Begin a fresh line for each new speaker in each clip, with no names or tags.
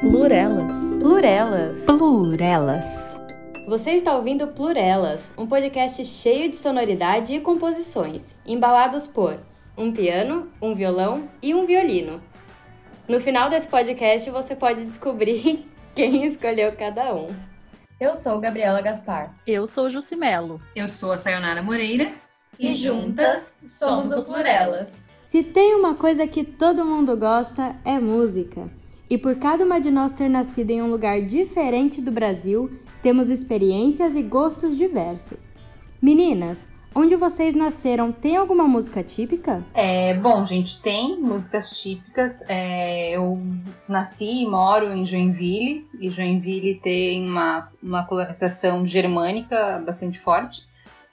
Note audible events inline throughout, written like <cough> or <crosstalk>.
Plurelas.
Plurelas.
Plurelas.
Você está ouvindo Plurelas, um podcast cheio de sonoridade e composições, embalados por um piano, um violão e um violino. No final desse podcast você pode descobrir <laughs> quem escolheu cada um. Eu sou Gabriela Gaspar.
Eu sou Jucimelo.
Eu sou a Sayonara Moreira.
E juntas somos o Plurelas.
Se tem uma coisa que todo mundo gosta, é música. E por cada uma de nós ter nascido em um lugar diferente do Brasil, temos experiências e gostos diversos. Meninas, onde vocês nasceram tem alguma música típica?
É, bom, gente, tem músicas típicas. É, eu nasci e moro em Joinville, e Joinville tem uma, uma colonização germânica bastante forte.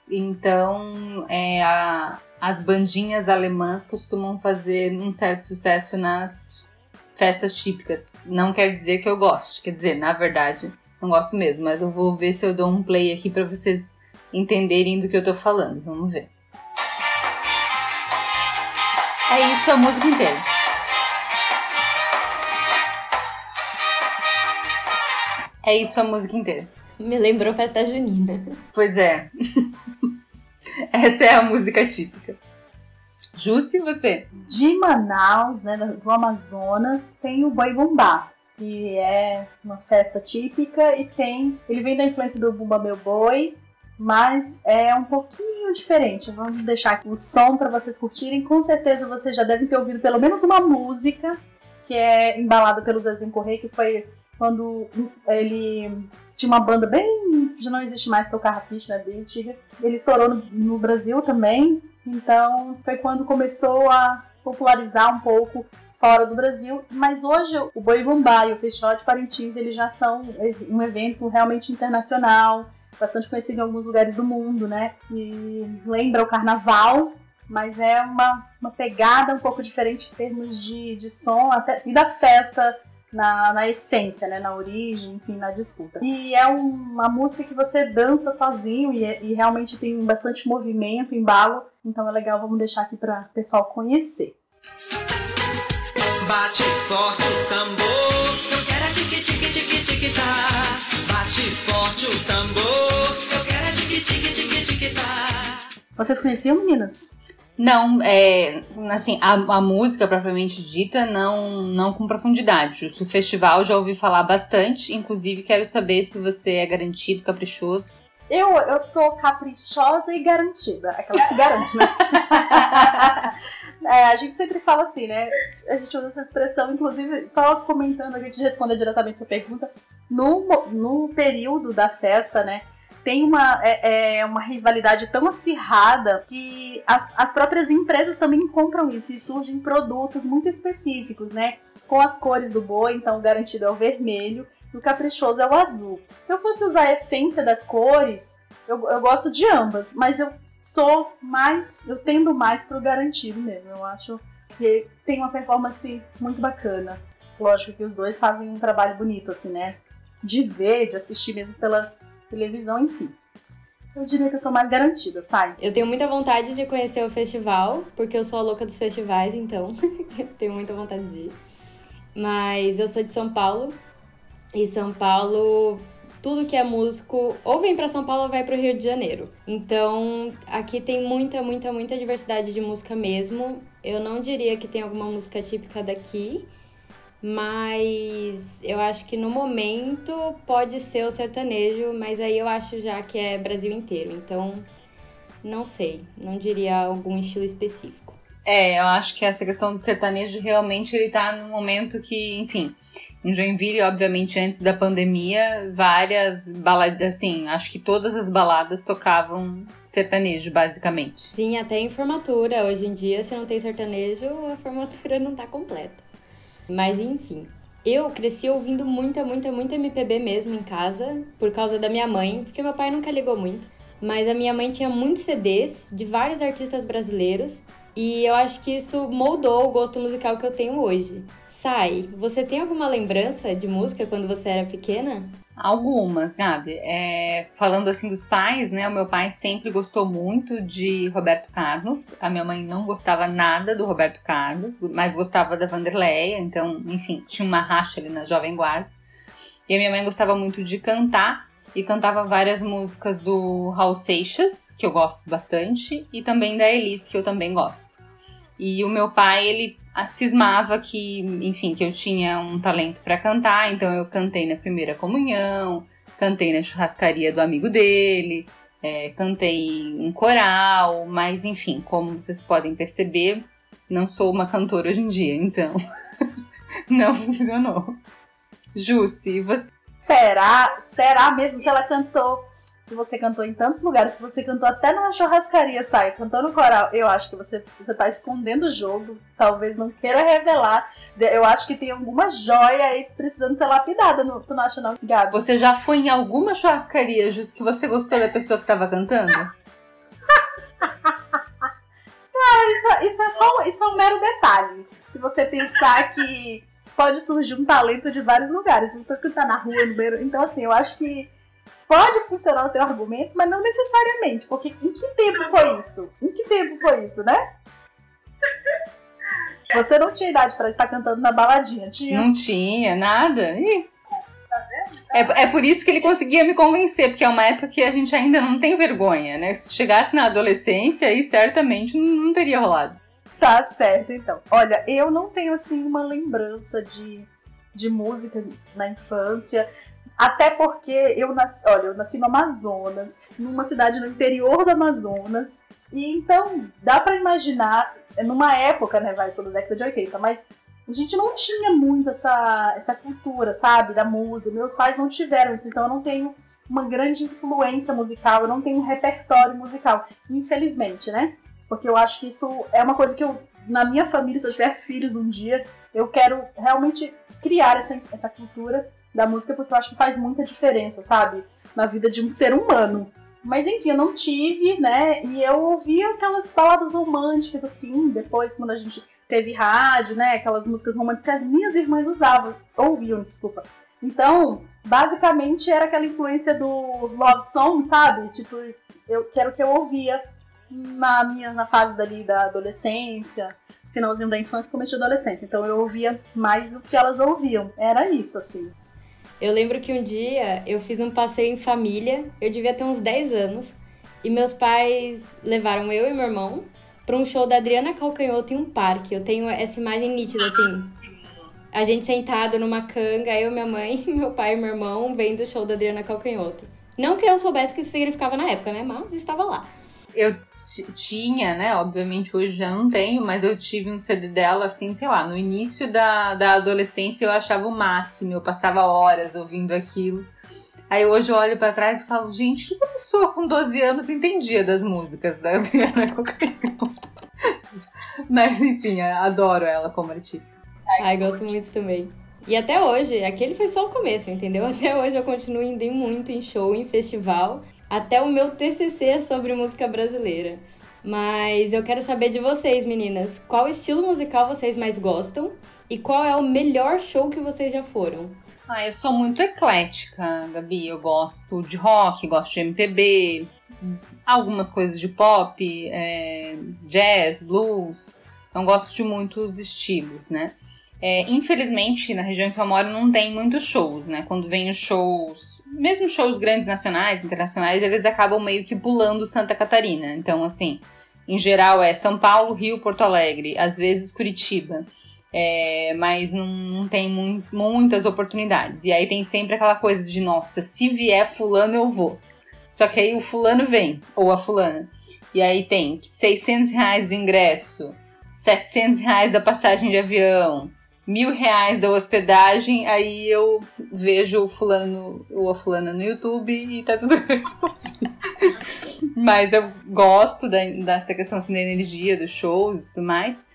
Então, é, a, as bandinhas alemãs costumam fazer um certo sucesso nas festas típicas. Não quer dizer que eu goste, quer dizer, na verdade, não gosto mesmo, mas eu vou ver se eu dou um play aqui para vocês entenderem do que eu tô falando. Vamos ver. É isso a música inteira. É isso a música inteira.
Me lembrou festa junina.
Pois é. <laughs> Essa é a música típica. Jusce, você?
De Manaus, né, do Amazonas, tem o Boi Bumbá, que é uma festa típica e tem. Ele vem da influência do Bumba Meu Boi, mas é um pouquinho diferente. Vamos deixar aqui o som para vocês curtirem. Com certeza vocês já devem ter ouvido pelo menos uma música que é embalada pelo Zezinho Correia, que foi quando ele tinha uma banda bem. já não existe mais, que é o Carrapicho, né? Bem antiga. Ele estourou no, no Brasil também, então foi quando começou a popularizar um pouco fora do Brasil, mas hoje o Boi Bumbá e o Festival de Parintins eles já são um evento realmente internacional, bastante conhecido em alguns lugares do mundo, né? E lembra o carnaval, mas é uma, uma pegada um pouco diferente em termos de, de som até, e da festa na, na essência, né? Na origem, enfim, na disputa. E é um, uma música que você dança sozinho e, e realmente tem bastante movimento, embalo. Então é legal, vamos deixar aqui para o pessoal conhecer. Bate forte o tambor, eu quero é tique tique tique tique tá. Bate forte o tambor, eu quero é tique tique tique tique tá. Vocês conheciam, meninas?
Não, é, assim, a, a, música propriamente dita, não, não com profundidade. O festival já ouvi falar bastante, inclusive quero saber se você é garantido, caprichoso.
Eu, eu sou caprichosa e garantida, aquela que se garante, né? <laughs> é, a gente sempre fala assim, né? A gente usa essa expressão, inclusive, só comentando, a gente responder diretamente sua pergunta. No, no período da festa, né? Tem uma, é, é, uma rivalidade tão acirrada que as, as próprias empresas também compram isso e surgem produtos muito específicos, né? Com as cores do boi, então o garantido é o vermelho e o caprichoso é o azul. Se eu fosse usar a essência das cores, eu, eu gosto de ambas, mas eu sou mais, eu tendo mais pro garantido mesmo. Eu acho que tem uma performance muito bacana. Lógico que os dois fazem um trabalho bonito, assim, né? De ver, de assistir mesmo pela, televisão, enfim. Eu diria que eu sou mais garantida, sai.
Eu tenho muita vontade de conhecer o festival, porque eu sou a louca dos festivais, então <laughs> eu tenho muita vontade de ir. Mas eu sou de São Paulo, e São Paulo, tudo que é músico, ou vem para São Paulo ou vai para o Rio de Janeiro. Então, aqui tem muita, muita, muita diversidade de música mesmo. Eu não diria que tem alguma música típica daqui, mas eu acho que no momento pode ser o sertanejo, mas aí eu acho já que é Brasil inteiro, então não sei, não diria algum estilo específico.
É, eu acho que essa questão do sertanejo realmente ele tá no momento que, enfim, em Joinville, obviamente, antes da pandemia, várias baladas, assim, acho que todas as baladas tocavam sertanejo, basicamente.
Sim, até em formatura. Hoje em dia, se não tem sertanejo, a formatura <laughs> não tá completa. Mas enfim. Eu cresci ouvindo muita, muita, muita MPB mesmo em casa, por causa da minha mãe, porque meu pai nunca ligou muito. Mas a minha mãe tinha muitos CDs de vários artistas brasileiros E eu acho que isso moldou o gosto musical que eu tenho hoje. Sai, você tem alguma lembrança de música quando você era pequena?
Algumas, Gabi. É, falando assim dos pais, né? O meu pai sempre gostou muito de Roberto Carlos. A minha mãe não gostava nada do Roberto Carlos, mas gostava da Vanderleia. Então, enfim, tinha uma racha ali na Jovem Guarda. E a minha mãe gostava muito de cantar e cantava várias músicas do Raul Seixas, que eu gosto bastante, e também da Elis, que eu também gosto. E o meu pai, ele cismava que, enfim, que eu tinha um talento para cantar, então eu cantei na primeira comunhão, cantei na churrascaria do amigo dele, é, cantei um coral, mas enfim, como vocês podem perceber, não sou uma cantora hoje em dia, então <laughs> não funcionou. Jussi, você
Será? Será mesmo se ela cantou? Se você cantou em tantos lugares, se você cantou até numa churrascaria, sai, cantou no coral, eu acho que você, você tá escondendo o jogo. Talvez não queira revelar. Eu acho que tem alguma joia aí precisando ser lapidada. No, tu não acha, não, Gabi?
Você já foi em alguma churrascaria, Jus, que você gostou da pessoa que tava cantando? <laughs>
Cara, isso, isso, é só, isso é um mero detalhe. Se você pensar que pode surgir um talento de vários lugares. Não precisa cantar na rua, no beiro. Então, assim, eu acho que pode funcionar o teu argumento, mas não necessariamente. Porque em que tempo foi isso? Em que tempo foi isso, né? Você não tinha idade para estar cantando na baladinha, tinha?
Não tinha, nada. Ih. É, é por isso que ele conseguia me convencer, porque é uma época que a gente ainda não tem vergonha, né? Se chegasse na adolescência, aí certamente não, não teria rolado.
Tá certo, então. Olha, eu não tenho assim uma lembrança de, de música na infância. Até porque eu nasci, olha, eu nasci no Amazonas, numa cidade no interior do Amazonas. E então dá para imaginar, numa época, né, vai, sou da década de 80, mas a gente não tinha muito essa, essa cultura, sabe, da música. Meus pais não tiveram isso, então eu não tenho uma grande influência musical, eu não tenho um repertório musical, infelizmente, né? Porque eu acho que isso é uma coisa que eu, na minha família, se eu tiver filhos um dia, eu quero realmente criar essa, essa cultura da música, porque eu acho que faz muita diferença, sabe? Na vida de um ser humano. Mas enfim, eu não tive, né? E eu ouvia aquelas baladas românticas, assim, depois, quando a gente teve rádio, né? Aquelas músicas românticas que as minhas irmãs usavam, ouviam, desculpa. Então, basicamente era aquela influência do love song, sabe? Tipo, eu quero que eu ouvia na minha na fase dali da adolescência, finalzinho da infância, começo da adolescência. Então eu ouvia mais o que elas ouviam. Era isso, assim.
Eu lembro que um dia eu fiz um passeio em família, eu devia ter uns 10 anos, e meus pais levaram eu e meu irmão para um show da Adriana Calcanhoto em um parque. Eu tenho essa imagem nítida, assim. A gente sentado numa canga, eu, minha mãe, <laughs> meu pai e meu irmão vendo o show da Adriana Calcanhoto. Não que eu soubesse o que isso significava na época, né? Mas estava lá.
Eu tinha, né? Obviamente hoje já não tenho, mas eu tive um CD dela assim, sei lá, no início da, da adolescência eu achava o máximo, eu passava horas ouvindo aquilo. Aí hoje eu olho para trás e falo, gente, o que a pessoa com 12 anos entendia das músicas da <laughs> Adriana Mas enfim, adoro ela como artista.
Ai, gosto muito também. E até hoje, aquele foi só o começo, entendeu? <laughs> Até hoje eu continuo indo muito em show, em festival. Até o meu TCC é sobre música brasileira. Mas eu quero saber de vocês, meninas. Qual estilo musical vocês mais gostam? E qual é o melhor show que vocês já foram?
Ah, eu sou muito eclética, Gabi. Eu gosto de rock, gosto de MPB, algumas coisas de pop, é, jazz, blues. Então gosto de muitos estilos, né? É, infelizmente, na região que eu moro não tem muitos shows, né? Quando vem os shows, mesmo shows grandes nacionais, internacionais, eles acabam meio que pulando Santa Catarina. Então, assim, em geral é São Paulo, Rio, Porto Alegre, às vezes Curitiba. É, mas não, não tem mu muitas oportunidades. E aí tem sempre aquela coisa de, nossa, se vier fulano eu vou. Só que aí o fulano vem, ou a fulana. E aí tem 600 reais do ingresso, 700 reais da passagem de avião, mil reais da hospedagem, aí eu vejo o fulano ou a fulana no YouTube e tá tudo <laughs> resolvido. Mas eu gosto da, dessa questão assim, da energia dos shows e tudo mais.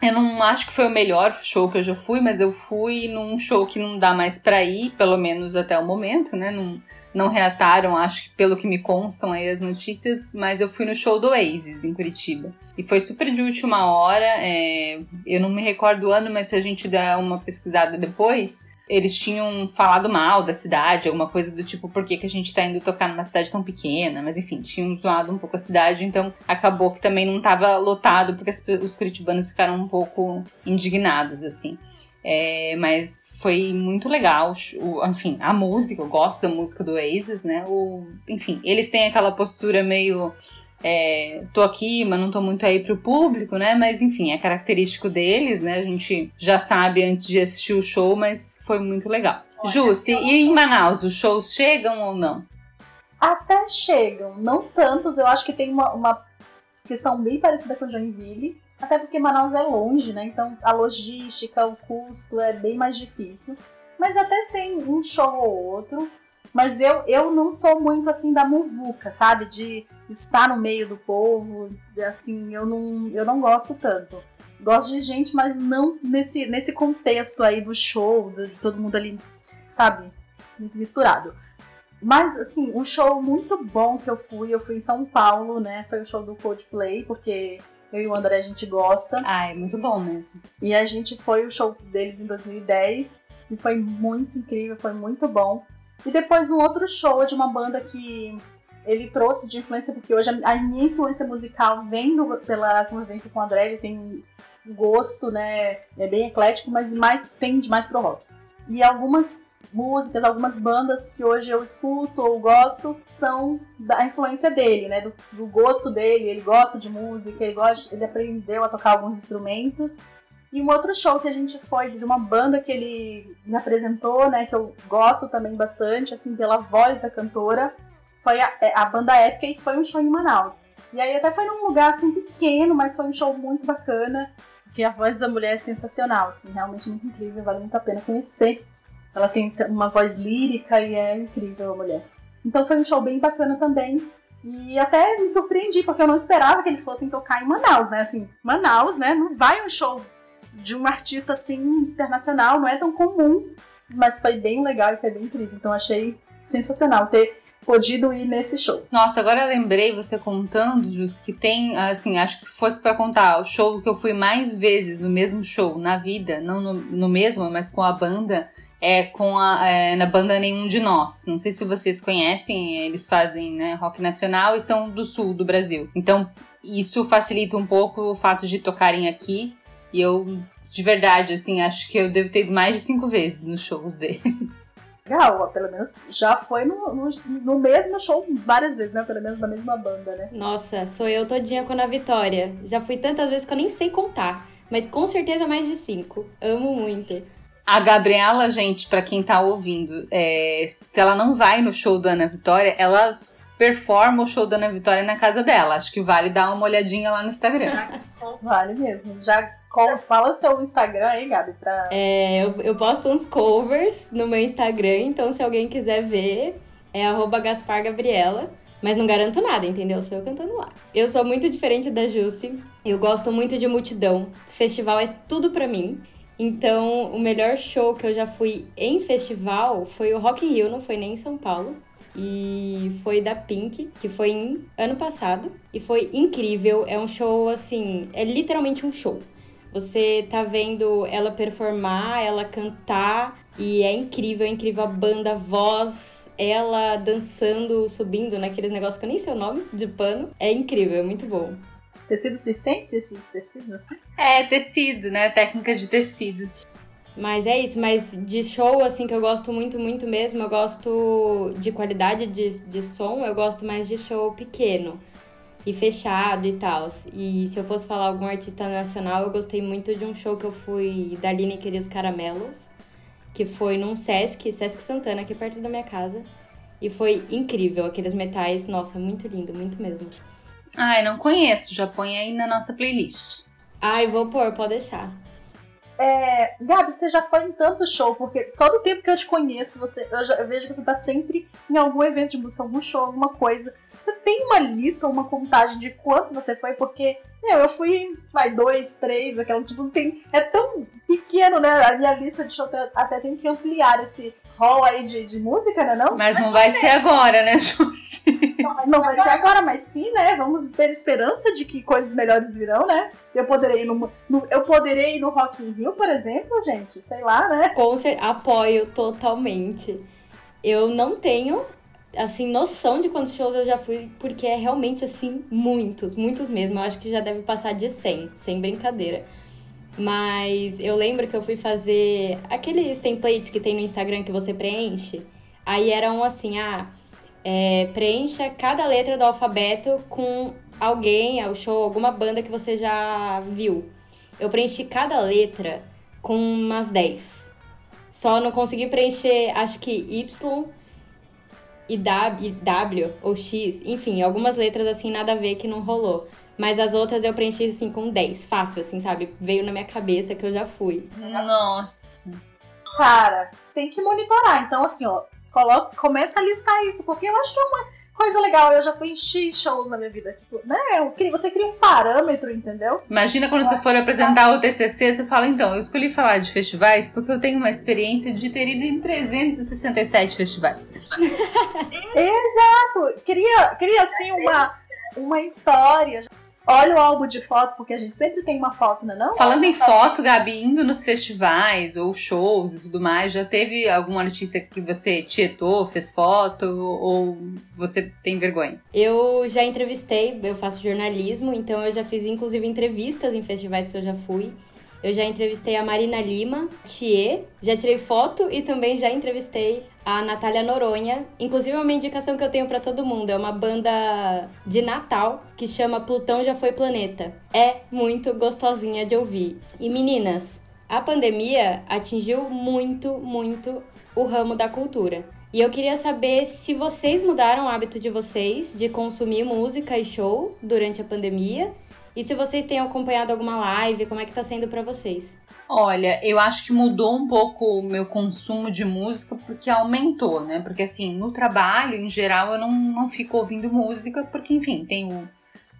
Eu não acho que foi o melhor show que eu já fui, mas eu fui num show que não dá mais pra ir, pelo menos até o momento, né? Não, não reataram, acho que pelo que me constam aí as notícias, mas eu fui no show do Oasis em Curitiba. E foi super de última hora, é, eu não me recordo o ano, mas se a gente der uma pesquisada depois, eles tinham falado mal da cidade, alguma coisa do tipo, por que, que a gente tá indo tocar numa cidade tão pequena? Mas enfim, tinham zoado um pouco a cidade, então acabou que também não tava lotado, porque os curitibanos ficaram um pouco indignados, assim. É, mas foi muito legal. O, enfim, a música, eu gosto da música do Oasis, né? O, enfim, eles têm aquela postura meio é, tô aqui, mas não tô muito aí pro público, né? Mas enfim, é característico deles, né? A gente já sabe antes de assistir o show, mas foi muito legal. Ju, se, e em Manaus, os shows chegam ou não?
Até chegam, não tantos. Eu acho que tem uma, uma questão bem parecida com Joinville. Até porque Manaus é longe, né? Então a logística, o custo é bem mais difícil. Mas até tem um show ou outro. Mas eu, eu não sou muito assim da muvuca, sabe? De estar no meio do povo. Assim, eu não, eu não gosto tanto. Gosto de gente, mas não nesse, nesse contexto aí do show, de todo mundo ali, sabe? Muito misturado. Mas, assim, um show muito bom que eu fui, eu fui em São Paulo, né? Foi o show do Coldplay, porque eu e o André a gente gosta.
Ah, é muito bom mesmo.
E a gente foi o show deles em 2010 e foi muito incrível, foi muito bom. E depois um outro show de uma banda que ele trouxe de influência, porque hoje a minha influência musical vem pela convivência com o André, ele tem gosto, né? É bem eclético, mas mais tende mais pro rock. E algumas músicas, algumas bandas que hoje eu escuto ou gosto são da influência dele, né? Do, do gosto dele, ele gosta de música, ele, gosta, ele aprendeu a tocar alguns instrumentos. E um outro show que a gente foi de uma banda que ele me apresentou, né, que eu gosto também bastante, assim, pela voz da cantora, foi a, é, a banda Épica e foi um show em Manaus. E aí até foi num lugar assim pequeno, mas foi um show muito bacana, porque a voz da mulher é sensacional, assim, realmente muito incrível, vale muito a pena conhecer. Ela tem uma voz lírica e é incrível a mulher. Então foi um show bem bacana também. E até me surpreendi, porque eu não esperava que eles fossem tocar em Manaus, né? Assim, Manaus, né? Não vai um show de um artista assim internacional, não é tão comum, mas foi bem legal e foi bem incrível. Então achei sensacional ter podido ir nesse show.
Nossa, agora lembrei você contando, Jus, que tem, assim, acho que se fosse para contar o show que eu fui mais vezes no mesmo show na vida, não no, no mesmo, mas com a banda, é com a é, na banda Nenhum de Nós. Não sei se vocês conhecem, eles fazem né, rock nacional e são do sul do Brasil. Então isso facilita um pouco o fato de tocarem aqui e eu, de verdade, assim, acho que eu devo ter ido mais de cinco vezes nos shows deles. <laughs>
Legal, pelo menos já foi no, no, no, mesmo show várias vezes, né? Pelo menos na mesma banda, né?
Nossa, sou eu todinha com a Vitória. Já fui tantas vezes que eu nem sei contar. Mas com certeza mais de cinco. Amo muito.
A Gabriela, gente, para quem tá ouvindo, é, se ela não vai no show da Ana Vitória, ela performa o show da Ana Vitória na casa dela. Acho que vale dar uma olhadinha lá no Instagram.
vale mesmo. Já fala o seu Instagram aí, Gabi, pra.
É, eu, eu posto uns covers no meu Instagram, então se alguém quiser ver, é @gaspargabriela. Mas não garanto nada, entendeu? Sou eu cantando lá. Eu sou muito diferente da Jussi. Eu gosto muito de multidão. Festival é tudo pra mim. Então, o melhor show que eu já fui em festival foi o Rock in Rio, não foi nem em São Paulo e foi da Pink, que foi em ano passado e foi incrível. É um show assim, é literalmente um show. Você tá vendo ela performar, ela cantar e é incrível, é incrível a banda, a voz, ela dançando, subindo naqueles negócios que eu nem sei o nome, de pano. É incrível, é muito bom.
Tecido circense, esses tecidos assim?
É, tecido, né? Técnica de tecido.
Mas é isso, mas de show, assim, que eu gosto muito, muito mesmo, eu gosto de qualidade de, de som, eu gosto mais de show pequeno e fechado e tal. E se eu fosse falar algum artista nacional, eu gostei muito de um show que eu fui da Aline Queria os Caramelos, que foi num Sesc, Sesc Santana, aqui perto da minha casa. E foi incrível, aqueles metais, nossa, muito lindo, muito mesmo.
Ai, não conheço, já põe aí na nossa playlist.
Ai, vou pôr, pode deixar.
É, Gabi, você já foi em tanto show, porque só do tempo que eu te conheço, você, eu, já, eu vejo que você tá sempre em algum evento de música, algum show, alguma coisa. Você tem uma lista, uma contagem de quantos você foi? Porque meu, eu fui, vai, dois, três, aquela, tipo, não tem. É tão pequeno, né? A minha lista de show até, até tem que ampliar esse hall aí de, de música, né? Não?
Mas não vai ser agora, né, <laughs> Jussi?
Não, vai ser agora, mas sim, né? Vamos ter esperança de que coisas melhores virão, né? Eu poderei ir no, no eu poderei ir no Rock in Rio, por exemplo, gente, sei lá, né?
Com certeza, apoio totalmente. Eu não tenho assim, noção de quantos shows eu já fui, porque é realmente, assim, muitos, muitos mesmo. Eu acho que já deve passar de 100, sem brincadeira. Mas eu lembro que eu fui fazer aqueles templates que tem no Instagram que você preenche. Aí eram assim, ah, é, preencha cada letra do alfabeto com alguém, ao show, alguma banda que você já viu. Eu preenchi cada letra com umas 10. Só não consegui preencher, acho que Y e W, w ou X, enfim, algumas letras assim nada a ver que não rolou. Mas as outras eu preenchi assim com 10, fácil, assim, sabe? Veio na minha cabeça que eu já fui.
Nossa.
Cara, tem que monitorar. Então, assim, ó, coloca, começa a listar isso, porque eu acho que é uma coisa legal. Eu já fui em X shows na minha vida. Tipo, né? Você cria um parâmetro, entendeu?
Imagina quando você for apresentar o TCC, você fala, então, eu escolhi falar de festivais porque eu tenho uma experiência de ter ido em 367 festivais. <laughs>
Exato! Cria, cria assim, uma, uma história. Olha o álbum de fotos, porque a gente sempre tem uma foto, não é não?
Falando em foto, Gabi, indo nos festivais ou shows e tudo mais, já teve algum artista que você tietou, fez foto ou você tem vergonha?
Eu já entrevistei, eu faço jornalismo, então eu já fiz inclusive entrevistas em festivais que eu já fui. Eu já entrevistei a Marina Lima, Thier, já tirei foto e também já entrevistei a Natália Noronha. Inclusive, é uma indicação que eu tenho para todo mundo. É uma banda de Natal que chama Plutão Já Foi Planeta. É muito gostosinha de ouvir. E meninas, a pandemia atingiu muito, muito o ramo da cultura. E eu queria saber se vocês mudaram o hábito de vocês de consumir música e show durante a pandemia e se vocês têm acompanhado alguma live, como é que tá sendo para vocês?
Olha, eu acho que mudou um pouco o meu consumo de música porque aumentou, né? Porque assim, no trabalho, em geral, eu não, não fico ouvindo música, porque, enfim, tem o,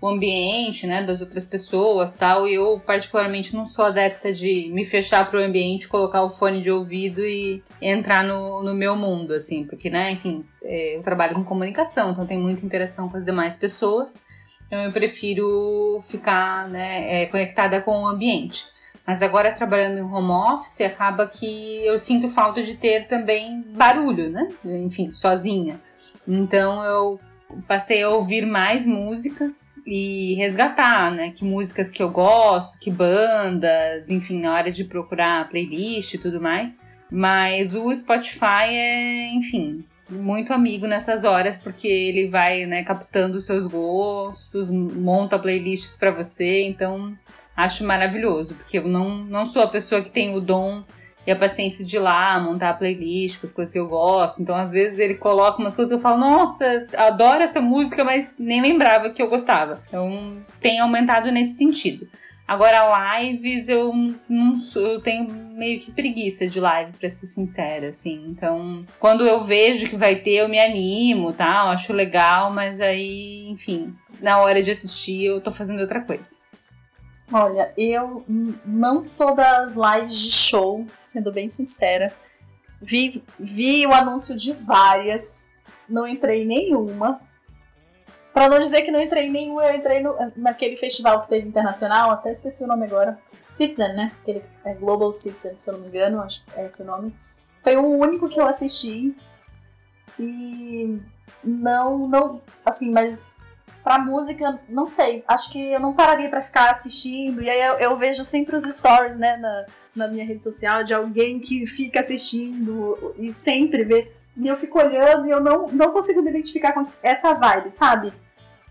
o ambiente, né, das outras pessoas tal. E eu, particularmente, não sou adepta de me fechar pro ambiente, colocar o fone de ouvido e entrar no, no meu mundo, assim, porque, né, enfim, é, eu trabalho com comunicação, então tem muita interação com as demais pessoas. Então eu prefiro ficar né, é, conectada com o ambiente. Mas agora trabalhando em home office, acaba que eu sinto falta de ter também barulho, né? Enfim, sozinha. Então eu passei a ouvir mais músicas e resgatar, né? Que músicas que eu gosto, que bandas, enfim, na hora de procurar playlist e tudo mais. Mas o Spotify é, enfim, muito amigo nessas horas, porque ele vai, né, captando os seus gostos, monta playlists para você, então acho maravilhoso, porque eu não, não sou a pessoa que tem o dom e a paciência de ir lá montar a playlist com as coisas que eu gosto. Então, às vezes, ele coloca umas coisas que eu falo, nossa, adoro essa música, mas nem lembrava que eu gostava. Então, tem aumentado nesse sentido. Agora, lives, eu não eu tenho meio que preguiça de live, pra ser sincera, assim. Então, quando eu vejo que vai ter, eu me animo, tá? Eu acho legal, mas aí, enfim, na hora de assistir, eu tô fazendo outra coisa.
Olha, eu não sou das lives de show, sendo bem sincera. Vi, vi o anúncio de várias, não entrei nenhuma. Pra não dizer que não entrei em nenhum, eu entrei no, naquele festival que teve internacional, até esqueci o nome agora. Citizen, né? Aquele é Global Citizen, se eu não me engano, acho que é esse o nome. Foi o único que eu assisti. E não, não, assim, mas pra música, não sei. Acho que eu não pararia para ficar assistindo. E aí eu, eu, vejo sempre os stories, né, na, na minha rede social de alguém que fica assistindo e sempre vê. E eu fico olhando e eu não, não consigo me identificar com essa vibe, sabe?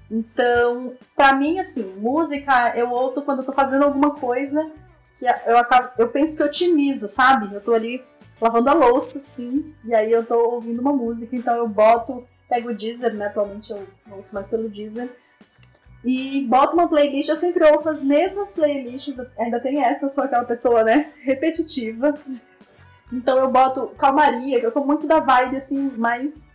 Então, para mim, assim, música eu ouço quando eu tô fazendo alguma coisa que eu, acabo, eu penso que otimiza, sabe? Eu tô ali lavando a louça, sim, e aí eu tô ouvindo uma música, então eu boto, pego o Deezer, né? Atualmente eu ouço mais pelo Deezer, e boto uma playlist, eu sempre ouço as mesmas playlists, ainda tem essa, sou aquela pessoa, né, <laughs> repetitiva. Então eu boto calmaria, que eu sou muito da vibe assim, mais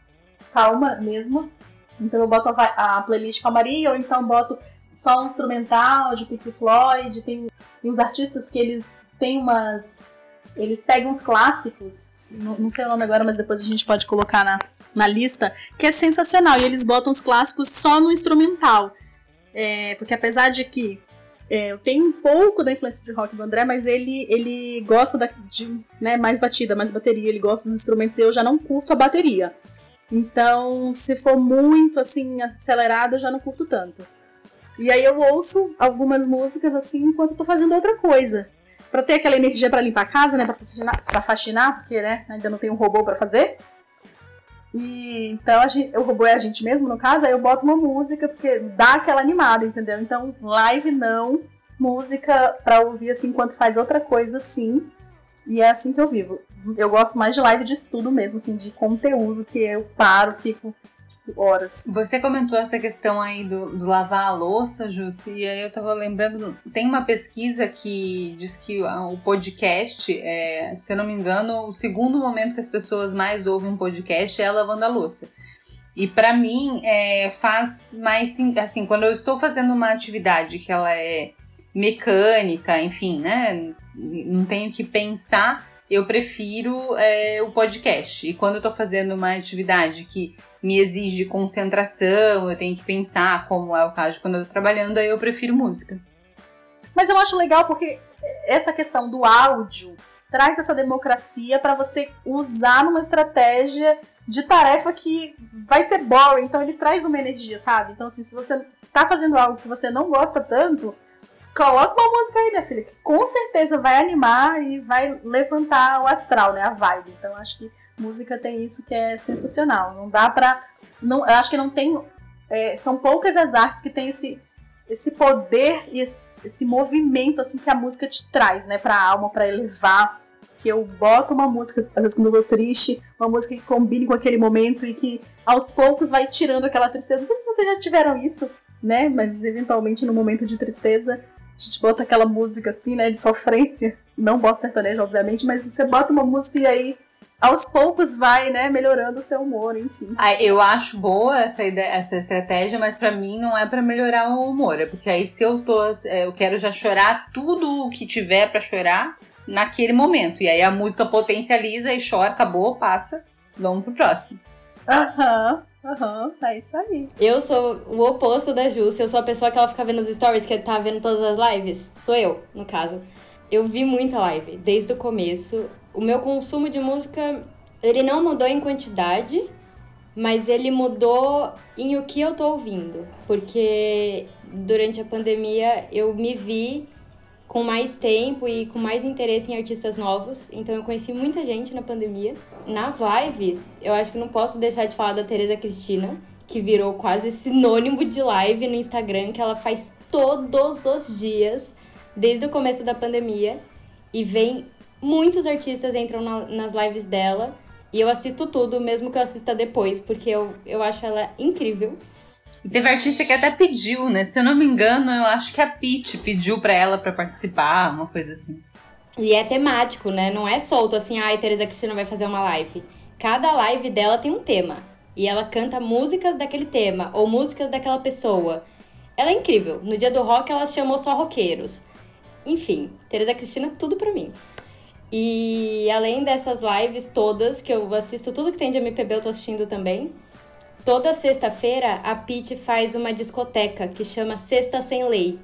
calma mesmo. Então eu boto a, a playlist calmaria, ou então boto só um instrumental de Pink Floyd, tem, tem uns artistas que eles têm umas. Eles pegam uns clássicos, não, não sei o nome agora, mas depois a gente pode colocar na, na lista, que é sensacional. E eles botam os clássicos só no instrumental. É, porque apesar de que é, eu tenho um pouco da influência de rock do André, mas ele, ele gosta da, de né, mais batida, mais bateria, ele gosta dos instrumentos e eu já não curto a bateria. Então, se for muito assim, acelerado, eu já não curto tanto. E aí eu ouço algumas músicas assim enquanto tô fazendo outra coisa. Pra ter aquela energia para limpar a casa, né? Pra faxinar, pra faxinar porque né, ainda não tem um robô para fazer. E então gente, o robô é a gente mesmo, no caso, aí eu boto uma música, porque dá aquela animada, entendeu? Então, live não, música pra ouvir assim enquanto faz outra coisa, sim. E é assim que eu vivo. Eu gosto mais de live de estudo mesmo, assim, de conteúdo, que eu paro, fico horas.
Você comentou essa questão aí do, do lavar a louça, Jussi, e aí eu tava lembrando, tem uma pesquisa que diz que o podcast, é, se eu não me engano, o segundo momento que as pessoas mais ouvem um podcast é lavando a louça. E para mim, é, faz mais assim, quando eu estou fazendo uma atividade que ela é mecânica, enfim, né? Não tenho que pensar, eu prefiro é, o podcast. E quando eu tô fazendo uma atividade que me exige concentração, eu tenho que pensar, como é o caso quando eu tô trabalhando, aí eu prefiro música.
Mas eu acho legal porque essa questão do áudio traz essa democracia para você usar numa estratégia de tarefa que vai ser boring, então ele traz uma energia, sabe? Então, assim, se você tá fazendo algo que você não gosta tanto, coloca uma música aí, minha filha, que com certeza vai animar e vai levantar o astral, né? A vibe. Então, acho que música tem isso que é sensacional. Não dá pra. Não, eu acho que não tem. É, são poucas as artes que têm esse, esse poder e esse, esse movimento assim que a música te traz, né, pra alma, para elevar. Que eu boto uma música, às vezes quando eu tô triste, uma música que combine com aquele momento e que aos poucos vai tirando aquela tristeza. Não sei se vocês já tiveram isso, né? Mas eventualmente no momento de tristeza, a gente bota aquela música assim, né, de sofrência. Não bota sertanejo, obviamente, mas você bota uma música e aí aos poucos vai, né, melhorando o seu humor, enfim.
Ah, eu acho boa essa ideia, essa estratégia, mas para mim não é para melhorar o humor, é porque aí se eu tô, é, eu quero já chorar tudo o que tiver para chorar naquele momento. E aí a música potencializa e chora, acabou, passa, vamos pro próximo.
Aham. Aham, uhum, é isso aí.
Eu sou o oposto da Júcia. Eu sou a pessoa que ela fica vendo os stories, que tá vendo todas as lives. Sou eu, no caso. Eu vi muita live, desde o começo o meu consumo de música, ele não mudou em quantidade, mas ele mudou em o que eu tô ouvindo. Porque durante a pandemia eu me vi com mais tempo e com mais interesse em artistas novos. Então eu conheci muita gente na pandemia. Nas lives, eu acho que não posso deixar de falar da Teresa Cristina, que virou quase sinônimo de live no Instagram, que ela faz todos os dias, desde o começo da pandemia. E vem muitos artistas entram na, nas lives dela. E eu assisto tudo, mesmo que eu assista depois, porque eu, eu acho ela incrível.
E teve artista que até pediu, né? Se eu não me engano, eu acho que a Pete pediu pra ela pra participar, uma coisa assim.
E é temático, né? Não é solto assim, ai, ah, Teresa Cristina vai fazer uma live. Cada live dela tem um tema. E ela canta músicas daquele tema, ou músicas daquela pessoa. Ela é incrível. No dia do rock, ela chamou só roqueiros. Enfim, Teresa Cristina, tudo pra mim. E além dessas lives todas, que eu assisto tudo que tem de MPB, eu tô assistindo também. Toda sexta-feira a Pete faz uma discoteca que chama Sexta Sem Lei.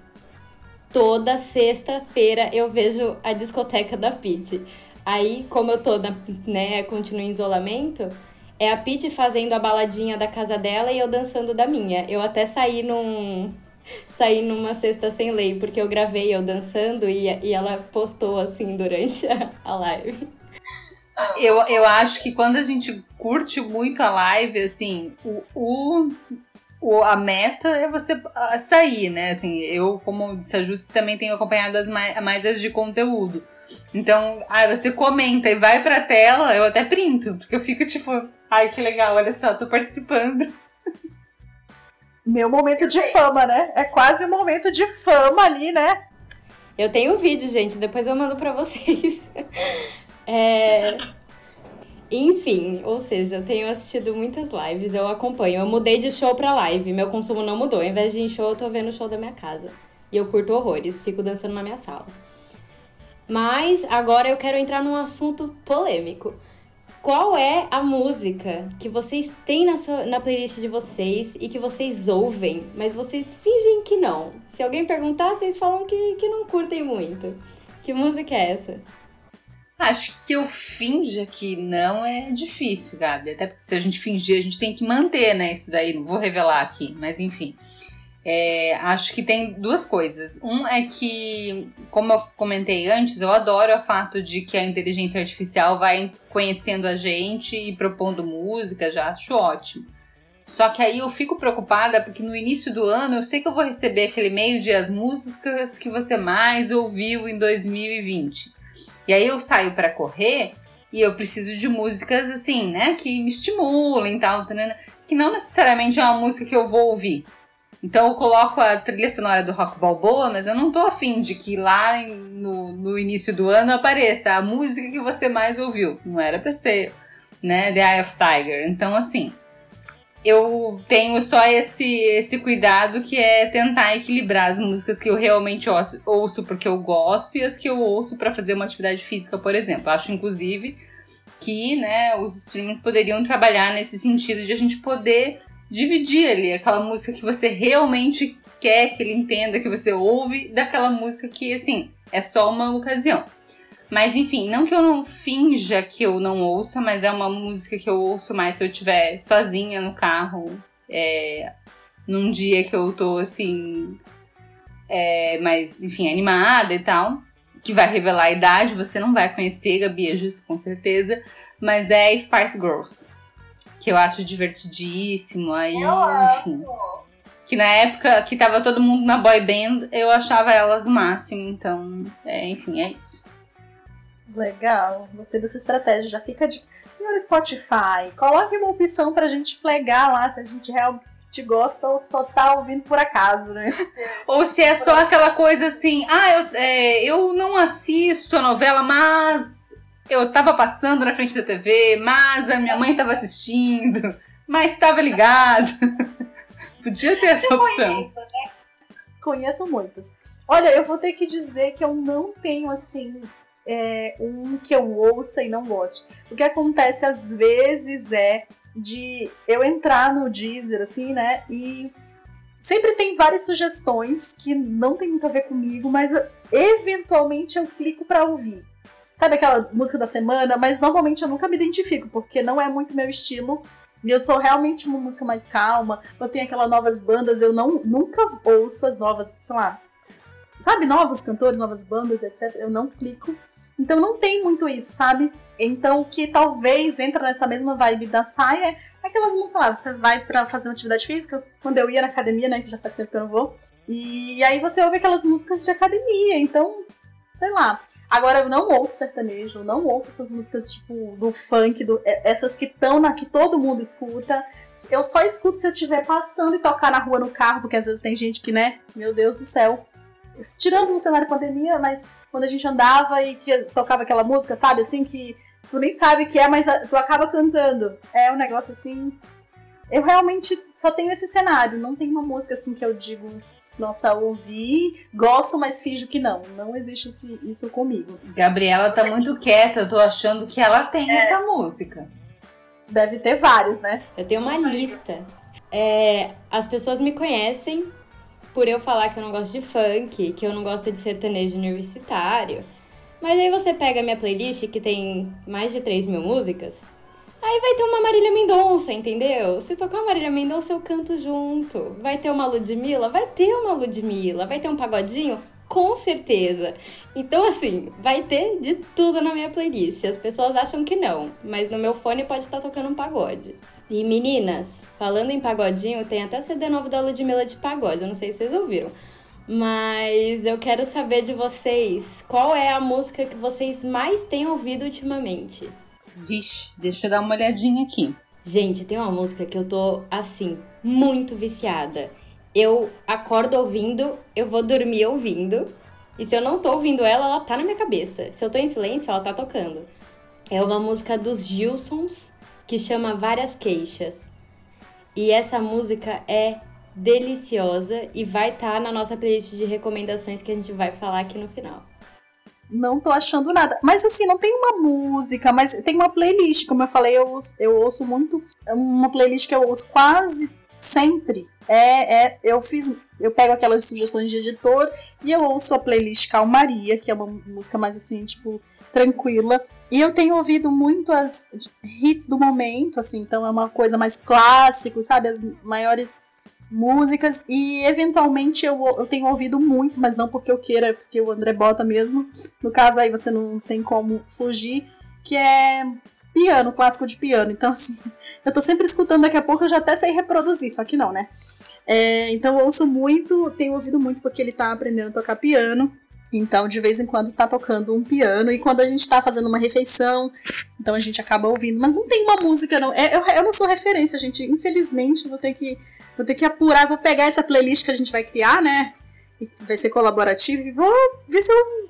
Toda sexta-feira eu vejo a discoteca da Pete. Aí, como eu tô, na, né, continuo em isolamento, é a Pete fazendo a baladinha da casa dela e eu dançando da minha. Eu até saí num, sair numa sexta sem lei, porque eu gravei eu dançando e, e ela postou assim durante a, <laughs> a live.
Eu, eu acho que quando a gente curte muito a live, assim, o, o, o, a meta é você sair, né? Assim, eu, como disse a Justi, também tenho acompanhado as mais, mais as de conteúdo. Então, aí você comenta e vai pra tela, eu até printo, porque eu fico tipo, ai que legal, olha só, tô participando.
Meu momento de fama, né? É quase um momento de fama ali, né?
Eu tenho o vídeo, gente, depois eu mando pra vocês. <laughs> é... Enfim, ou seja, eu tenho assistido muitas lives, eu acompanho. Eu mudei de show pra live, meu consumo não mudou. Ao invés de ir em show, eu tô vendo o show da minha casa. E eu curto horrores, fico dançando na minha sala. Mas agora eu quero entrar num assunto polêmico. Qual é a música que vocês têm na, sua, na playlist de vocês e que vocês ouvem, mas vocês fingem que não? Se alguém perguntar, vocês falam que, que não curtem muito. Que música é essa?
Acho que eu finja que não é difícil, Gabi. Até porque se a gente fingir, a gente tem que manter, né? Isso daí, não vou revelar aqui, mas enfim. É, acho que tem duas coisas. Um é que, como eu comentei antes, eu adoro o fato de que a inteligência artificial vai conhecendo a gente e propondo música, já acho ótimo. Só que aí eu fico preocupada porque no início do ano eu sei que eu vou receber aquele e-mail de as músicas que você mais ouviu em 2020. E aí eu saio para correr e eu preciso de músicas assim, né, que me estimulem e tal, que não necessariamente é uma música que eu vou ouvir. Então eu coloco a trilha sonora do Rock Balboa, mas eu não tô afim de que lá no, no início do ano apareça a música que você mais ouviu. Não era pra ser, né, The Eye of Tiger. Então, assim, eu tenho só esse, esse cuidado que é tentar equilibrar as músicas que eu realmente ouço, ouço porque eu gosto e as que eu ouço para fazer uma atividade física, por exemplo. Acho, inclusive, que né, os streamings poderiam trabalhar nesse sentido de a gente poder dividir ali aquela música que você realmente quer que ele entenda, que você ouve, daquela música que, assim, é só uma ocasião. Mas enfim, não que eu não finja que eu não ouça, mas é uma música que eu ouço mais se eu estiver sozinha no carro, é, num dia que eu tô assim, é, mais, enfim, animada e tal. Que vai revelar a idade, você não vai conhecer, Gabi, isso com certeza. Mas é Spice Girls. Que eu acho divertidíssimo. Aí, eu enfim. Que na época que tava todo mundo na boy band, eu achava elas o máximo. Então, é, enfim, é isso.
Legal, gostei dessa estratégia. Já fica de. Senhor Spotify, coloque uma opção pra gente flegar lá se a gente realmente gosta ou só tá ouvindo por acaso, né? <laughs>
Ou se é só aquela coisa assim, ah, eu, é, eu não assisto a novela, mas eu tava passando na frente da TV, mas a minha mãe tava assistindo, mas tava ligado. <laughs> Podia ter essa opção.
Conheço, né? Conheço muitas. Olha, eu vou ter que dizer que eu não tenho assim é, um que eu ouça e não goste. O que acontece às vezes é de eu entrar no Deezer, assim, né? E sempre tem várias sugestões que não tem muito a ver comigo, mas eventualmente eu clico para ouvir. Sabe aquela música da semana? Mas normalmente eu nunca me identifico, porque não é muito meu estilo. E eu sou realmente uma música mais calma. Eu tenho aquelas novas bandas, eu não nunca ouço as novas, sei lá. Sabe, novos cantores, novas bandas, etc. Eu não clico. Então não tem muito isso, sabe? Então o que talvez entra nessa mesma vibe da saia é aquelas músicas lá, você vai para fazer uma atividade física, quando eu ia na academia, né, que já faz tempo que eu não vou, e aí você ouve aquelas músicas de academia, então, sei lá. Agora eu não ouço sertanejo, não ouço essas músicas tipo do funk, do, é, essas que estão na que todo mundo escuta. Eu só escuto se eu estiver passando e tocar na rua no carro, porque às vezes tem gente que, né, meu Deus do céu. Tirando no cenário pandemia, mas quando a gente andava e que tocava aquela música, sabe? Assim, que tu nem sabe o que é, mas tu acaba cantando. É um negócio assim. Eu realmente só tenho esse cenário. Não tem uma música assim que eu digo, nossa, ouvi, gosto, mas finjo que não. Não existe esse, isso comigo.
Gabriela tá muito quieta, eu tô achando que ela tem é. essa música.
Deve ter vários, né?
Eu tenho uma lista. É, as pessoas me conhecem por eu falar que eu não gosto de funk, que eu não gosto de sertanejo universitário. Mas aí você pega a minha playlist, que tem mais de 3 mil músicas, aí vai ter uma Marília Mendonça, entendeu? Se tocar Marília Mendonça, eu canto junto. Vai ter uma Ludmilla? Vai ter uma Ludmilla. Vai ter um pagodinho? Com certeza. Então, assim, vai ter de tudo na minha playlist. As pessoas acham que não, mas no meu fone pode estar tocando um pagode. E meninas, falando em pagodinho, tem até CD novo da Ludmilla de pagode, eu não sei se vocês ouviram. Mas eu quero saber de vocês, qual é a música que vocês mais têm ouvido ultimamente?
Vixe, deixa eu dar uma olhadinha aqui.
Gente, tem uma música que eu tô, assim, muito viciada. Eu acordo ouvindo, eu vou dormir ouvindo. E se eu não tô ouvindo ela, ela tá na minha cabeça. Se eu tô em silêncio, ela tá tocando. É uma música dos Gilsons que chama Várias Queixas. E essa música é deliciosa e vai estar tá na nossa playlist de recomendações que a gente vai falar aqui no final.
Não tô achando nada. Mas assim, não tem uma música, mas tem uma playlist. Como eu falei, eu, eu ouço muito. É uma playlist que eu ouço quase sempre. É, é, eu fiz. Eu pego aquelas sugestões de editor e eu ouço a playlist Calmaria, que é uma música mais assim, tipo, tranquila. E eu tenho ouvido muito as hits do momento, assim, então é uma coisa mais clássico, sabe? As maiores músicas e eventualmente eu, eu tenho ouvido muito, mas não porque eu queira, porque o André bota mesmo. No caso aí você não tem como fugir, que é piano, clássico de piano. Então assim, <laughs> eu tô sempre escutando, daqui a pouco eu já até sei reproduzir, só que não, né? É, então eu ouço muito, tenho ouvido muito porque ele tá aprendendo a tocar piano. Então, de vez em quando tá tocando um piano e quando a gente tá fazendo uma refeição, então a gente acaba ouvindo. Mas não tem uma música, não. É, eu, eu não sou referência, gente. Infelizmente, vou ter que, vou ter que apurar, vou pegar essa playlist que a gente vai criar, né? Vai ser colaborativo e vou ver se eu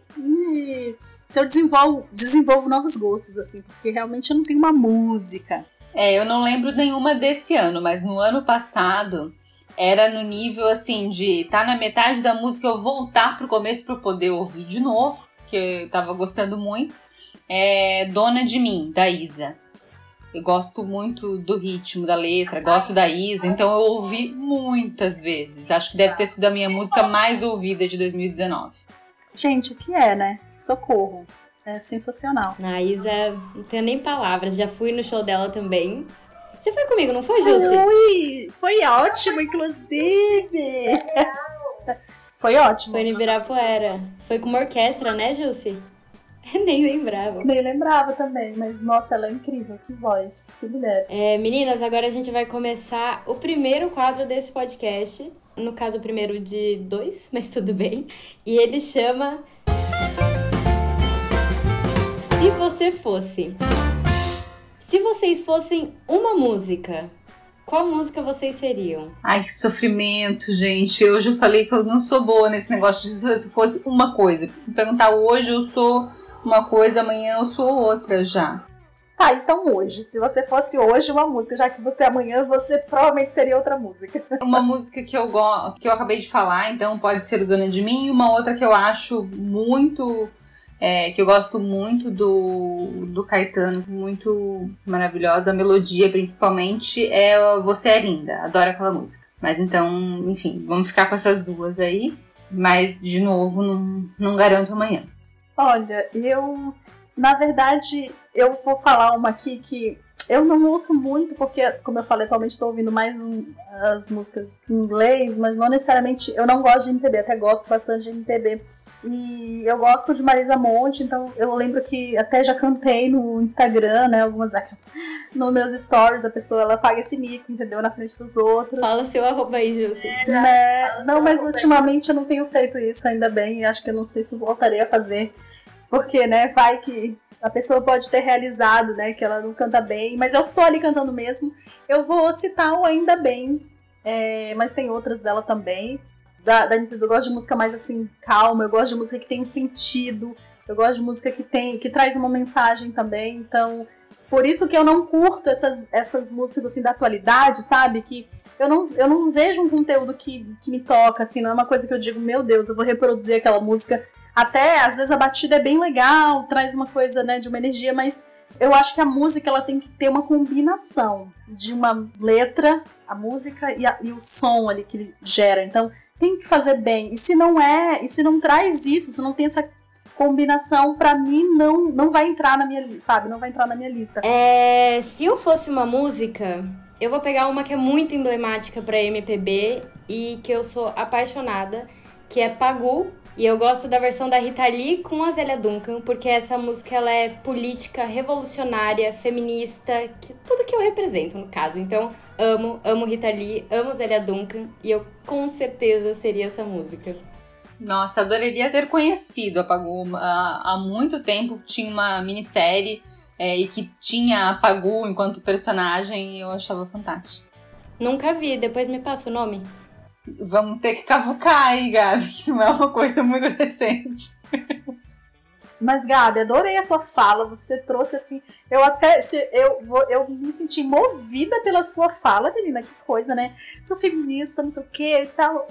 se eu desenvolvo, desenvolvo novos gostos, assim, porque realmente eu não tenho uma música.
É, eu não lembro nenhuma desse ano, mas no ano passado era no nível assim de tá na metade da música eu voltar pro começo para poder ouvir de novo, que eu tava gostando muito. É Dona de Mim, da Isa. Eu gosto muito do ritmo da letra, gosto da Isa, então eu ouvi muitas vezes. Acho que deve ter sido a minha música mais ouvida de 2019.
Gente, o que é, né? Socorro. É sensacional.
A Isa, não tenho nem palavras. Já fui no show dela também. Você foi comigo, não foi, Jussi?
Fui! Foi ótimo, inclusive! foi ótimo.
Foi no Ibirapuera. Foi com uma orquestra, né, Jussi? <laughs> Nem lembrava.
Nem lembrava também, mas nossa, ela é incrível. Que voz, que mulher.
É, meninas, agora a gente vai começar o primeiro quadro desse podcast. No caso, o primeiro de dois, <laughs> mas tudo bem. E ele chama. Se você fosse. Se vocês fossem uma música, qual música vocês seriam?
Ai, que sofrimento, gente. Hoje eu falei que eu não sou boa nesse negócio de se fosse uma coisa. se perguntar hoje eu sou uma coisa, amanhã eu sou outra já.
Tá, então hoje, se você fosse hoje uma música, já que você é amanhã, você provavelmente seria outra música. <laughs>
Uma música que eu gosto, que eu acabei de falar, então pode ser Dona de Mim, e uma outra que eu acho muito é, que eu gosto muito do, do Caetano, muito maravilhosa, a melodia principalmente, é Você é Linda, adoro aquela música. Mas então, enfim, vamos ficar com essas duas aí, mas de novo, não, não garanto amanhã.
Olha, eu, na verdade, eu vou falar uma aqui que eu não ouço muito, porque, como eu falei, atualmente estou ouvindo mais as músicas em inglês, mas não necessariamente. Eu não gosto de MPB, até gosto bastante de MPB. E eu gosto de Marisa Monte, então eu lembro que até já cantei no Instagram, né? Algumas <laughs> nos meus stories, a pessoa ela paga esse mico, entendeu? Na frente dos outros.
Fala seu arroba aí, Gilson.
Né? Não, mas ultimamente eu não tenho feito isso ainda bem, e acho que eu não sei se voltarei a fazer. Porque, né, vai que a pessoa pode ter realizado, né, que ela não canta bem, mas eu estou ali cantando mesmo. Eu vou citar o Ainda Bem, é, mas tem outras dela também da, da Eu gosto de música mais assim, calma, eu gosto de música que tem sentido, eu gosto de música que tem, que traz uma mensagem também. Então, por isso que eu não curto essas, essas músicas assim da atualidade, sabe? Que eu não, eu não vejo um conteúdo que, que me toca, assim, não é uma coisa que eu digo, meu Deus, eu vou reproduzir aquela música. Até, às vezes, a batida é bem legal, traz uma coisa, né, de uma energia, mas eu acho que a música ela tem que ter uma combinação de uma letra, a música e, a, e o som ali que gera. Então, tem que fazer bem. E se não é, e se não traz isso, se não tem essa combinação, para mim não não vai entrar na minha lista, sabe? Não vai entrar na minha lista.
É, se eu fosse uma música, eu vou pegar uma que é muito emblemática para MPB e que eu sou apaixonada, que é Pagu. E eu gosto da versão da Rita Lee com a Zélia Duncan, porque essa música ela é política, revolucionária, feminista, que, tudo que eu represento no caso. Então, amo, amo Rita Lee, amo Zélia Duncan e eu com certeza seria essa música.
Nossa, adoraria ter conhecido a Pagu há, há muito tempo. Tinha uma minissérie é, e que tinha a Pagu enquanto personagem, eu achava fantástico.
Nunca vi, depois me passa o nome.
Vamos ter que cavucar aí, Gabi, <laughs> não é uma coisa muito recente.
Mas, Gabi, adorei a sua fala. Você trouxe assim. Eu até. Eu, eu me senti movida pela sua fala, menina. Que coisa, né? Sou feminista, não sei o que e tal.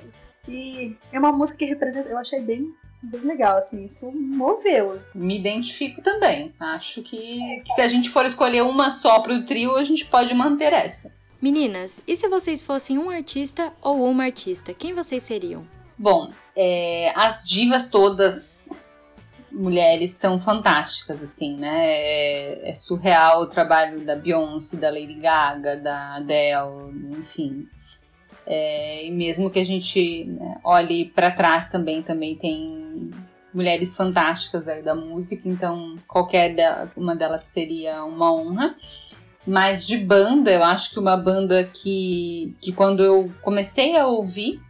E é uma música que representa. Eu achei bem, bem legal, assim. Isso moveu.
Me identifico também. Acho que, que se a gente for escolher uma só pro trio, a gente pode manter essa.
Meninas, e se vocês fossem um artista ou uma artista, quem vocês seriam?
Bom, é, as divas todas mulheres são fantásticas, assim, né? É, é, surreal o trabalho da Beyoncé, da Lady Gaga, da Adele, enfim. É, e mesmo que a gente né, olhe para trás também, também tem mulheres fantásticas aí da música, então qualquer uma delas seria uma honra. Mas de banda, eu acho que uma banda que, que quando eu comecei a ouvir,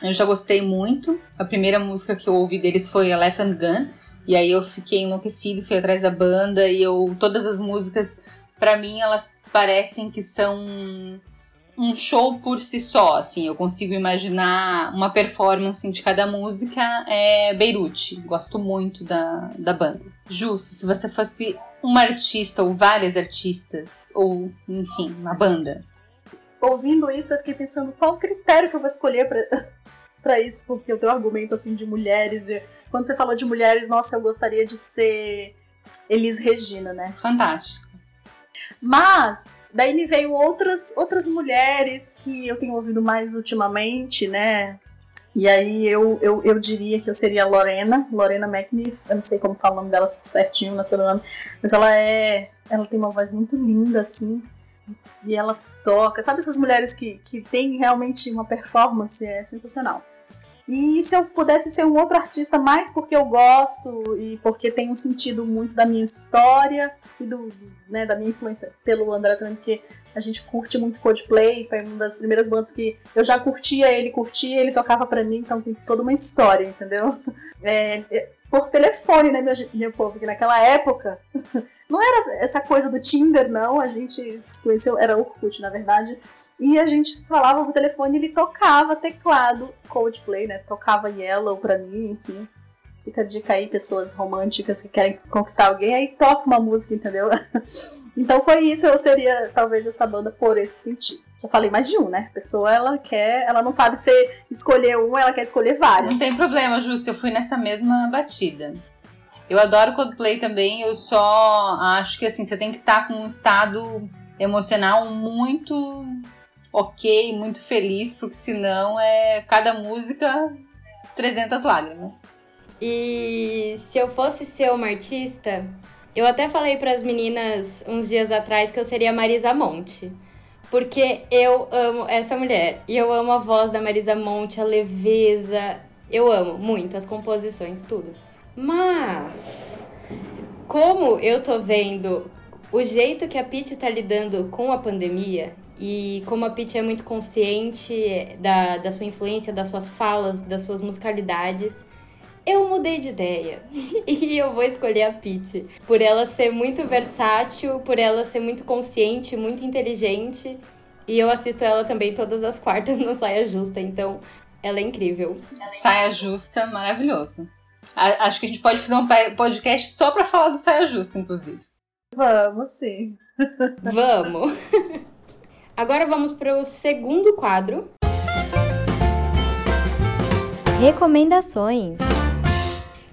eu já gostei muito. A primeira música que eu ouvi deles foi Elephant Gun. E aí eu fiquei enlouquecido, fui atrás da banda e eu todas as músicas, para mim, elas parecem que são um show por si só, assim, eu consigo imaginar uma performance de cada música é Beirute. Gosto muito da, da banda. Justo, se você fosse uma artista ou várias artistas, ou, enfim, uma banda.
Ouvindo isso, eu fiquei pensando qual o critério que eu vou escolher para <laughs> isso, porque eu tenho um argumento assim de mulheres. E quando você falou de mulheres, nossa, eu gostaria de ser Elis Regina, né?
Fantástico.
Mas daí me veio outras outras mulheres que eu tenho ouvido mais ultimamente, né? E aí eu, eu, eu diria que eu seria a Lorena, Lorena McNiff, eu não sei como fala o nome dela certinho, no seu nome, mas ela é. Ela tem uma voz muito linda, assim, e ela toca. Sabe essas mulheres que, que têm realmente uma performance? É sensacional. E se eu pudesse ser um outro artista, mais porque eu gosto e porque tem um sentido muito da minha história do, né, da minha influência pelo André também, porque a gente curte muito Coldplay, foi uma das primeiras bandas que eu já curtia, ele curtia, ele tocava para mim, então tem toda uma história, entendeu? <laughs> É, é, por telefone, né, meu, meu povo? Que naquela época <laughs> não era essa coisa do Tinder, não. A gente se conheceu, era Orkut, na verdade. E a gente falava por telefone ele tocava teclado Coldplay, né? Tocava Yellow pra mim, enfim. Fica a dica aí, pessoas românticas que querem conquistar alguém, aí toca uma música, entendeu? <laughs> então foi isso, eu seria talvez essa banda por esse sentido. Já falei mais de um, né? A pessoa, ela quer, ela não sabe se escolher um, ela quer escolher vários.
Não tem problema, Júcia, eu fui nessa mesma batida. Eu adoro Coldplay também, eu só acho que assim, você tem que estar tá com um estado emocional muito ok, muito feliz, porque senão é cada música 300 lágrimas.
E se eu fosse ser uma artista, eu até falei para as meninas uns dias atrás que eu seria Marisa Monte. Porque eu amo essa mulher. E eu amo a voz da Marisa Monte, a leveza. Eu amo muito as composições, tudo. Mas, como eu tô vendo o jeito que a Pete tá lidando com a pandemia e como a Pete é muito consciente da, da sua influência, das suas falas, das suas musicalidades, eu mudei de ideia <laughs> e eu vou escolher a Pete. Por ela ser muito versátil, por ela ser muito consciente, muito inteligente. E eu assisto ela também todas as quartas <laughs> no Saia Justa, então ela é incrível.
Saia Justa, maravilhoso. Acho que a gente pode fazer um podcast só pra falar do Saia Justa, inclusive.
Vamos sim. <laughs>
Vamos. Agora vamos para o segundo quadro.
Recomendações.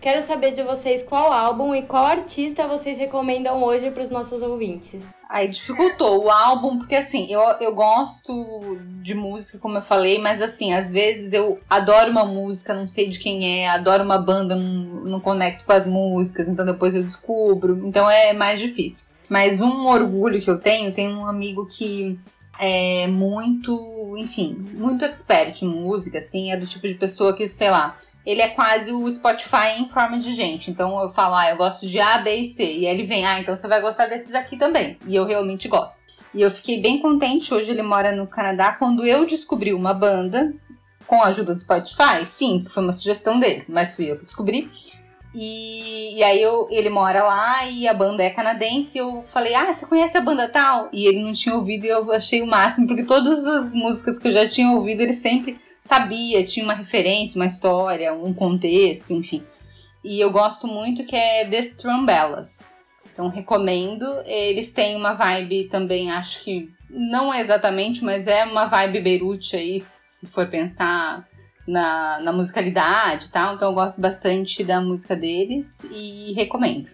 Quero saber de vocês qual álbum e qual artista vocês recomendam hoje para os nossos ouvintes.
Aí dificultou o álbum, porque assim, eu, eu gosto de música, como eu falei, mas assim, às vezes eu adoro uma música, não sei de quem é, adoro uma banda, não, não conecto com as músicas, então depois eu descubro, então é mais difícil. Mas um orgulho que eu tenho, tem um amigo que é muito, enfim, muito expert em música, assim, é do tipo de pessoa que, sei lá, ele é quase o Spotify em forma de gente. Então eu falo, ah, eu gosto de A, B e C. E ele vem, ah, então você vai gostar desses aqui também. E eu realmente gosto. E eu fiquei bem contente, hoje ele mora no Canadá, quando eu descobri uma banda com a ajuda do Spotify. Sim, foi uma sugestão deles, mas fui eu que descobri. E, e aí eu, ele mora lá e a banda é canadense. E eu falei, ah, você conhece a banda tal? E ele não tinha ouvido e eu achei o máximo, porque todas as músicas que eu já tinha ouvido, ele sempre sabia, tinha uma referência, uma história, um contexto, enfim. E eu gosto muito que é The Strumbellas. Então recomendo. Eles têm uma vibe também, acho que não exatamente, mas é uma vibe Beirute aí, se for pensar na, na musicalidade e tal. Então eu gosto bastante da música deles e recomendo.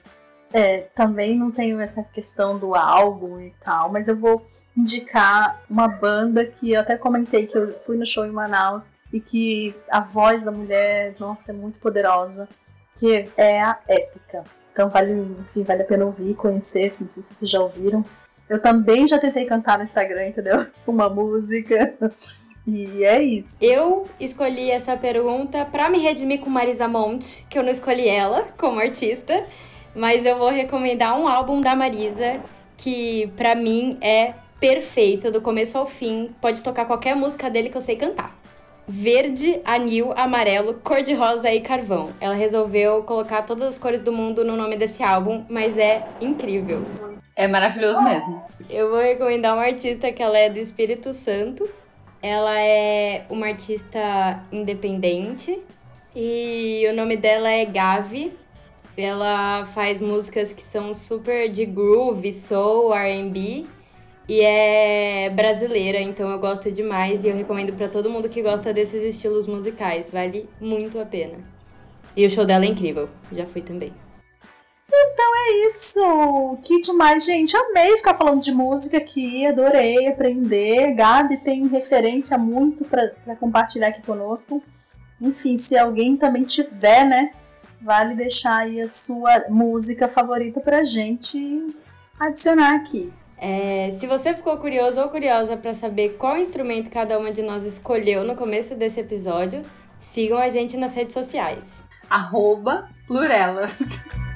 É, também não tenho essa questão do álbum e tal, mas eu vou indicar uma banda que eu até comentei que eu fui no show em Manaus e que a voz da mulher, nossa, é muito poderosa, que é a Épica. Então vale, enfim, vale a pena ouvir, conhecer, não sei se vocês já ouviram. Eu também já tentei cantar no Instagram, entendeu? <laughs> Uma música. E é isso.
Eu escolhi essa pergunta para me redimir com Marisa Monte, que eu não escolhi ela como artista, mas eu vou recomendar um álbum da Marisa que para mim é perfeito do começo ao fim. Pode tocar qualquer música dele que eu sei cantar. Verde, anil, amarelo, cor-de-rosa e carvão. Ela resolveu colocar todas as cores do mundo no nome desse álbum, mas é incrível.
É maravilhoso mesmo.
Eu vou recomendar uma artista que ela é do Espírito Santo, ela é uma artista independente e o nome dela é Gavi. Ela faz músicas que são super de groove, soul, R&B e é brasileira, então eu gosto demais e eu recomendo para todo mundo que gosta desses estilos musicais, vale muito a pena. E o show dela é incrível, já fui também.
Então é isso! Que demais, gente. Amei ficar falando de música aqui, adorei aprender. Gabi tem referência muito para compartilhar aqui conosco. Enfim, se alguém também tiver, né, vale deixar aí a sua música favorita pra gente adicionar aqui.
É, se você ficou curioso ou curiosa para saber qual instrumento cada uma de nós escolheu no começo desse episódio, sigam a gente nas redes sociais.
Arroba Plurelas. <laughs>